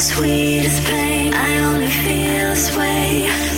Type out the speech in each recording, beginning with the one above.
sweetest pain. I only feel this way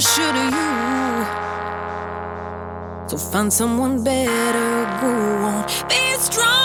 should you. So find someone better, go on, be strong.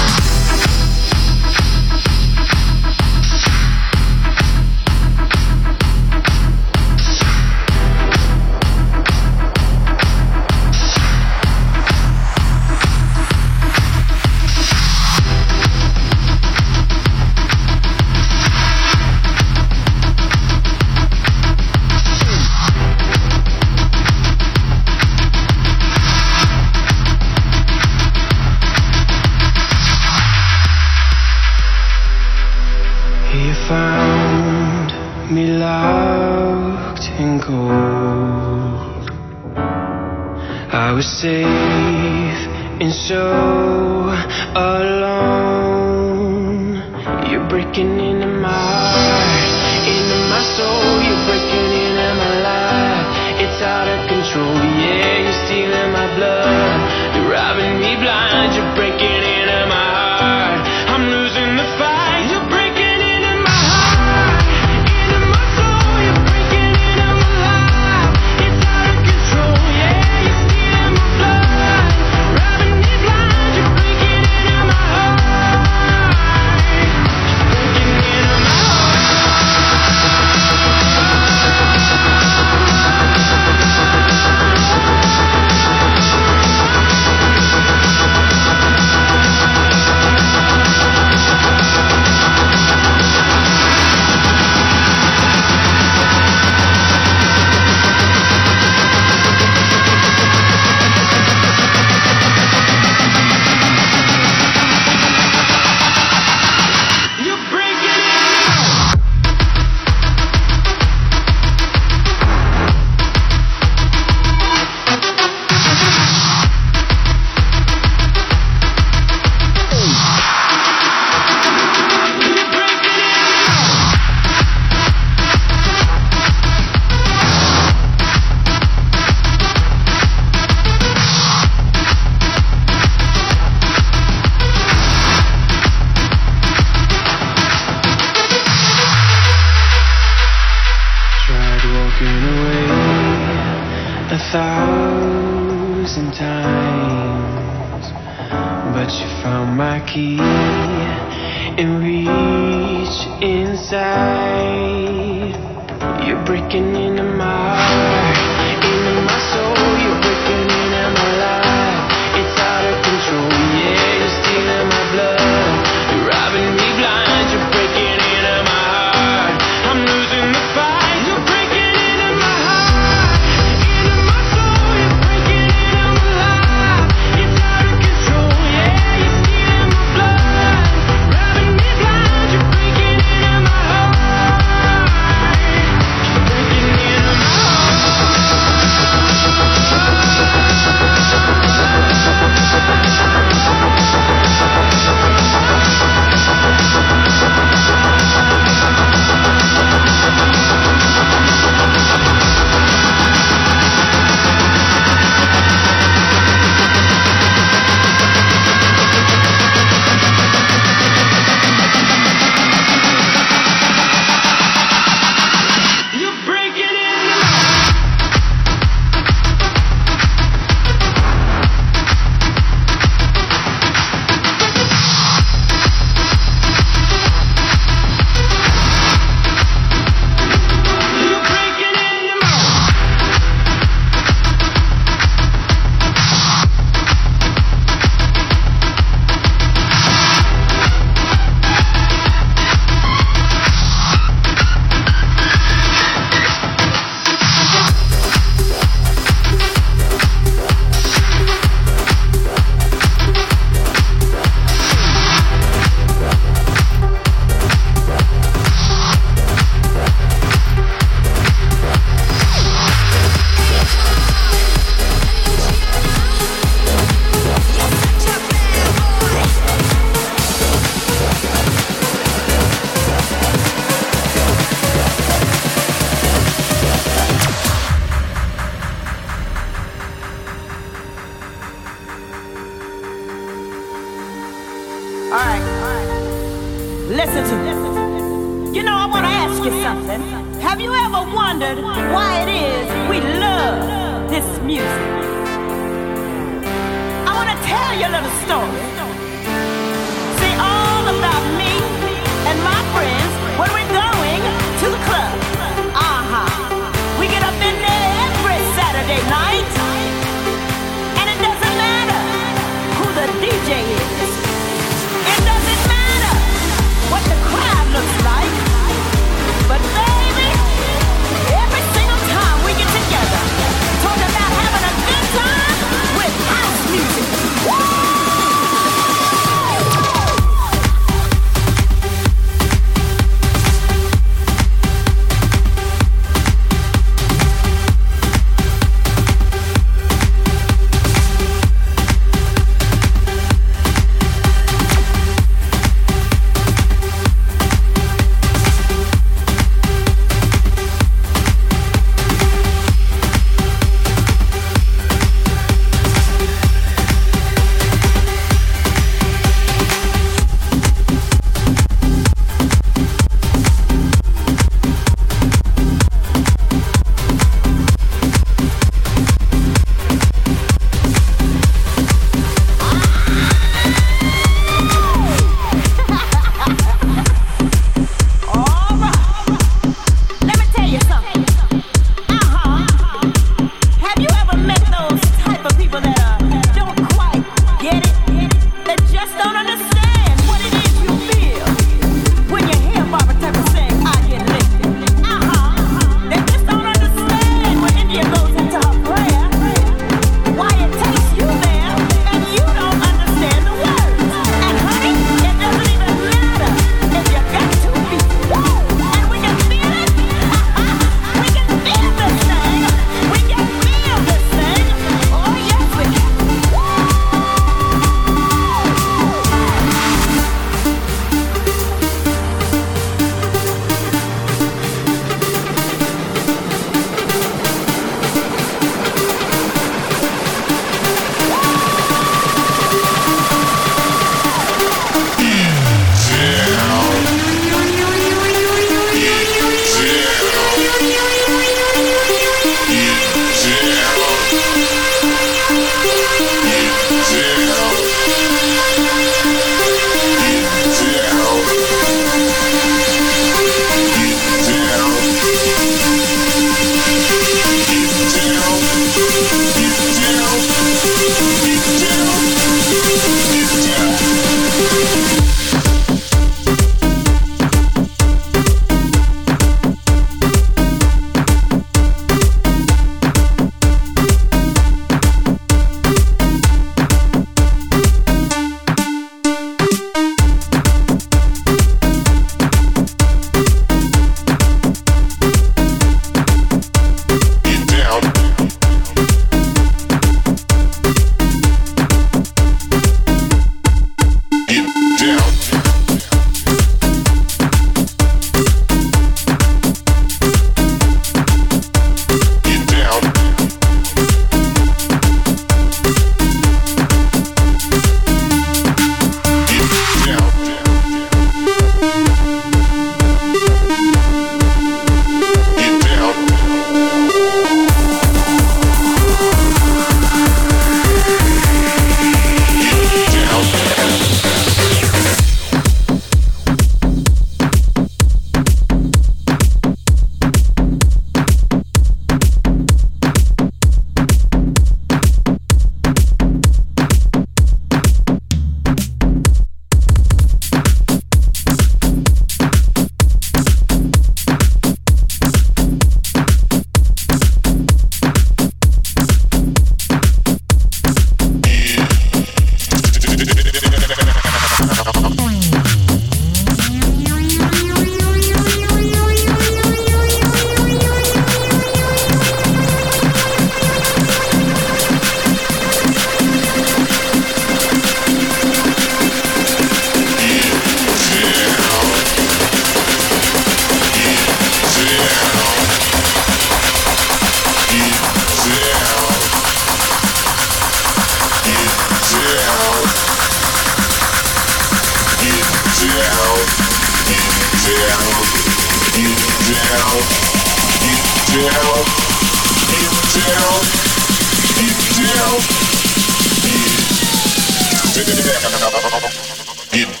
Get